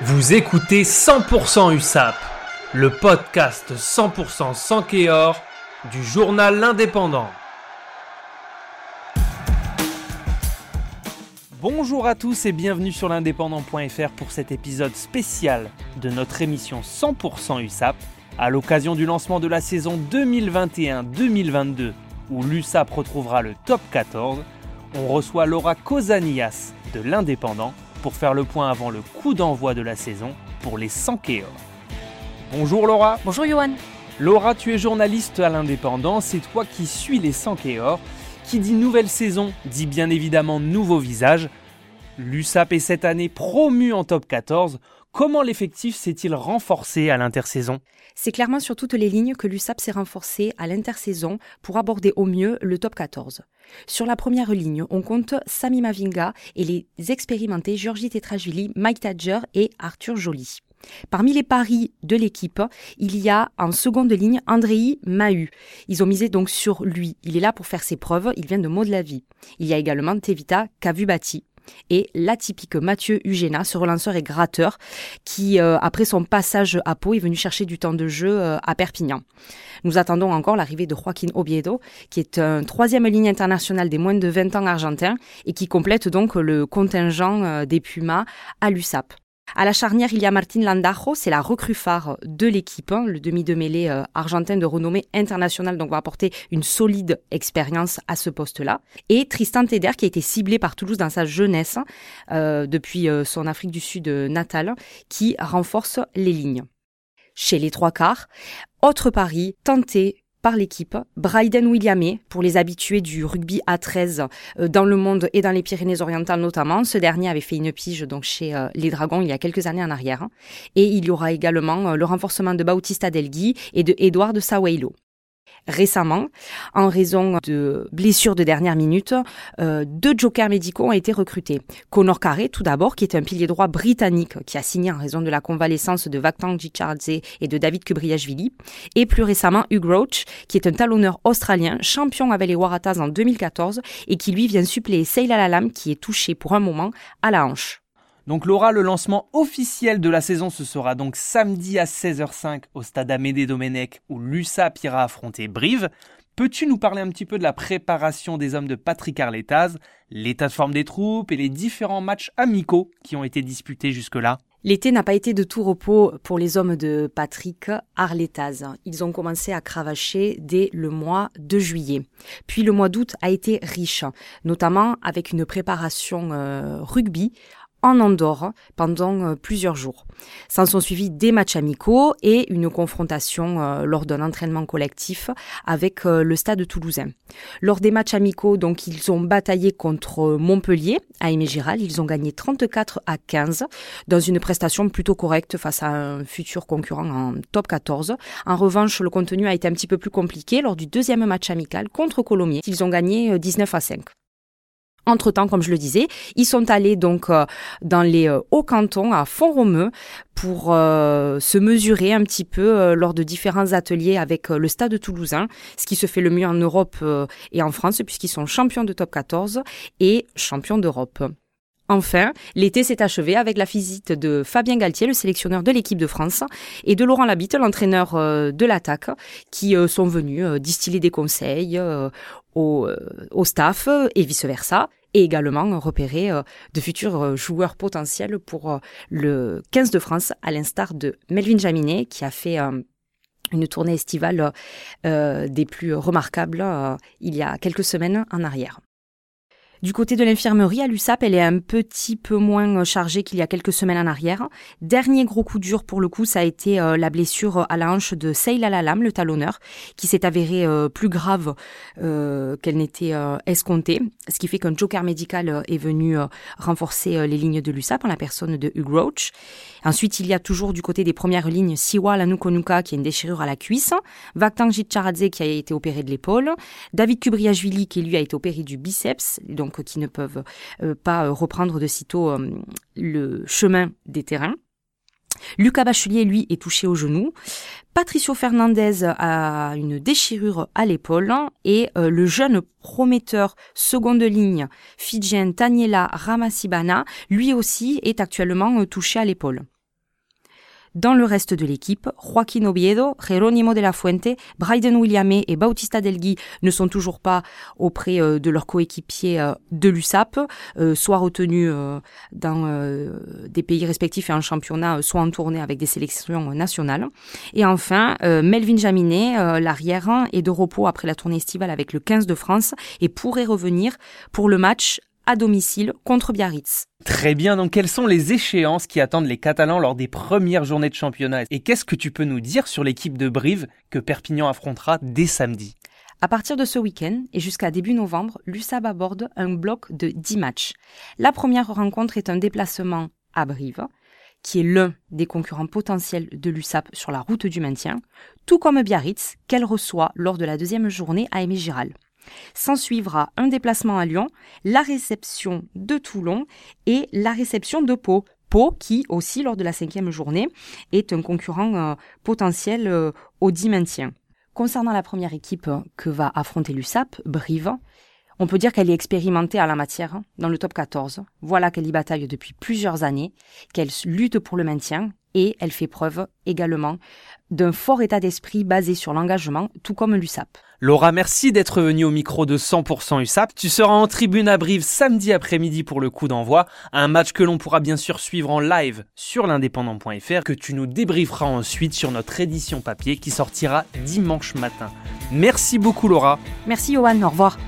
Vous écoutez 100% USAP, le podcast 100% sans Kéor du journal L'Indépendant. Bonjour à tous et bienvenue sur l'indépendant.fr pour cet épisode spécial de notre émission 100% USAP à l'occasion du lancement de la saison 2021-2022 où l'USAP retrouvera le top 14. On reçoit Laura Kozanias de l'Indépendant pour faire le point avant le coup d'envoi de la saison pour les 100 Kéor. Bonjour Laura. Bonjour Johan. Laura, tu es journaliste à l'Indépendant, c'est toi qui suis les 100 Kéor. Qui dit nouvelle saison dit bien évidemment nouveau visage. L'USAP est cette année promu en top 14. Comment l'effectif s'est-il renforcé à l'intersaison? C'est clairement sur toutes les lignes que l'USAP s'est renforcé à l'intersaison pour aborder au mieux le top 14. Sur la première ligne, on compte Sami Mavinga et les expérimentés Georgi Tetrajvili, Mike Tadger et Arthur Joly. Parmi les paris de l'équipe, il y a en seconde ligne Andrei Mahu. Ils ont misé donc sur lui. Il est là pour faire ses preuves, il vient de Mot de la Vie. Il y a également Tevita Kavubati et l'atypique Mathieu Ugena, ce relanceur et gratteur, qui, euh, après son passage à Pau, est venu chercher du temps de jeu euh, à Perpignan. Nous attendons encore l'arrivée de Joaquin Obiedo, qui est un troisième ligne internationale des moins de 20 ans argentins et qui complète donc le contingent euh, des Pumas à l'USAP. À la charnière, il y a Martin Landajo, c'est la recrue phare de l'équipe, hein, le demi de mêlée euh, argentin de renommée internationale, donc va apporter une solide expérience à ce poste-là. Et Tristan Teder, qui a été ciblé par Toulouse dans sa jeunesse, euh, depuis euh, son Afrique du Sud natale, qui renforce les lignes. Chez les trois quarts, autre pari tenté par l'équipe, Bryden Williamé, pour les habitués du rugby A13 euh, dans le monde et dans les Pyrénées-Orientales notamment. Ce dernier avait fait une pige donc chez euh, les Dragons il y a quelques années en arrière. Et il y aura également euh, le renforcement de Bautista Delgui et de Edouard de Sawelo. Récemment, en raison de blessures de dernière minute, euh, deux jokers médicaux ont été recrutés. Connor Carré, tout d'abord, qui est un pilier droit britannique qui a signé en raison de la convalescence de Vakhtang Gichardze et de David Kubriashvili. Et plus récemment, Hugh Roach, qui est un talonneur australien, champion avec les Waratahs en 2014 et qui lui vient suppléer Seyla Lalam qui est touché pour un moment à la hanche. Donc Laura, le lancement officiel de la saison, ce sera donc samedi à 16h05 au stade Amédée Domenech où l'USAP ira affronter Brive. Peux-tu nous parler un petit peu de la préparation des hommes de Patrick Arletaz, l'état de forme des troupes et les différents matchs amicaux qui ont été disputés jusque-là? L'été n'a pas été de tout repos pour les hommes de Patrick Arletaz. Ils ont commencé à cravacher dès le mois de juillet. Puis le mois d'août a été riche, notamment avec une préparation euh, rugby en Andorre pendant euh, plusieurs jours. S'en sont suivis des matchs amicaux et une confrontation euh, lors d'un entraînement collectif avec euh, le stade toulousain. Lors des matchs amicaux, donc, ils ont bataillé contre Montpellier à Aimé Giral. Ils ont gagné 34 à 15 dans une prestation plutôt correcte face à un futur concurrent en top 14. En revanche, le contenu a été un petit peu plus compliqué lors du deuxième match amical contre Colomiers. Ils ont gagné 19 à 5. Entre-temps, comme je le disais, ils sont allés donc euh, dans les euh, hauts cantons à Font-Romeu pour euh, se mesurer un petit peu lors de différents ateliers avec le Stade toulousain, ce qui se fait le mieux en Europe et en France puisqu'ils sont champions de top 14 et champions d'Europe. Enfin, l'été s'est achevé avec la visite de Fabien Galtier, le sélectionneur de l'équipe de France, et de Laurent Labitte, l'entraîneur de l'attaque, qui sont venus distiller des conseils au, staff et vice-versa et également repérer euh, de futurs euh, joueurs potentiels pour euh, le 15 de France, à l'instar de Melvin Jaminet, qui a fait une tournée estivale des plus remarquables il y a quelques semaines en arrière. Du côté de l'infirmerie, à l'USAP, elle est un petit peu moins euh, chargée qu'il y a quelques semaines en arrière. Dernier gros coup dur pour le coup, ça a été euh, la blessure à la hanche de Seil Alalam, le talonneur, qui s'est avérée euh, plus grave qu'elle n'était escomptée, ce qui fait qu'un joker médical est venu renforcer les lignes de l'USAP en la personne de Hugh Roach. Ensuite, il y a toujours du côté des premières lignes Siwa Lanukonuka qui a une déchirure à la cuisse, Vakhtang Jitcharadze qui a été opéré de l'épaule, David Kubriashvili qui lui a été opéré du biceps, donc qui ne peuvent euh, pas euh, reprendre de sitôt euh, le chemin des terrains. Lucas Bachelier, lui, est touché au genou. Patricio Fernandez a une déchirure à l'épaule et le jeune prometteur seconde ligne Fidjien Taniela Ramasibana, lui aussi, est actuellement touché à l'épaule. Dans le reste de l'équipe, Joaquín Oviedo, Jerónimo de la Fuente, Bryden Williamé et Bautista Delgui ne sont toujours pas auprès euh, de leurs coéquipiers euh, de l'USAP, euh, soit retenus dans des pays respectifs et en championnat, soit en tournée avec des sélections nationales. Et enfin, Melvin Jaminet, l'arrière, est de repos après la tournée estivale avec le 15 de France et pourrait revenir pour le match à domicile contre Biarritz. Très bien, donc quelles sont les échéances qui attendent les Catalans lors des premières journées de championnat? Et qu'est-ce que tu peux nous dire sur l'équipe de Brive que Perpignan affrontera dès samedi? À partir de ce week-end et jusqu'à début novembre, l'USAB aborde un bloc de 10 matchs. La première rencontre est un déplacement à Brive, qui est l'un des concurrents potentiels de l'USAP sur la route du maintien, tout comme Biarritz, qu'elle reçoit lors de la deuxième journée à Aimé Giral. S'en suivra un déplacement à Lyon, la réception de Toulon et la réception de Pau. Pau qui, aussi lors de la cinquième journée, est un concurrent euh, potentiel euh, au dit maintien. Concernant la première équipe que va affronter l'USAP, Brive, on peut dire qu'elle est expérimentée à la matière dans le top 14. Voilà qu'elle y bataille depuis plusieurs années, qu'elle lutte pour le maintien et elle fait preuve également d'un fort état d'esprit basé sur l'engagement, tout comme l'USAP. Laura, merci d'être venue au micro de 100% USAP. Tu seras en tribune à Brive samedi après-midi pour le coup d'envoi, un match que l'on pourra bien sûr suivre en live sur l'indépendant.fr, que tu nous débrieferas ensuite sur notre édition papier qui sortira dimanche matin. Merci beaucoup Laura. Merci Johan, au revoir.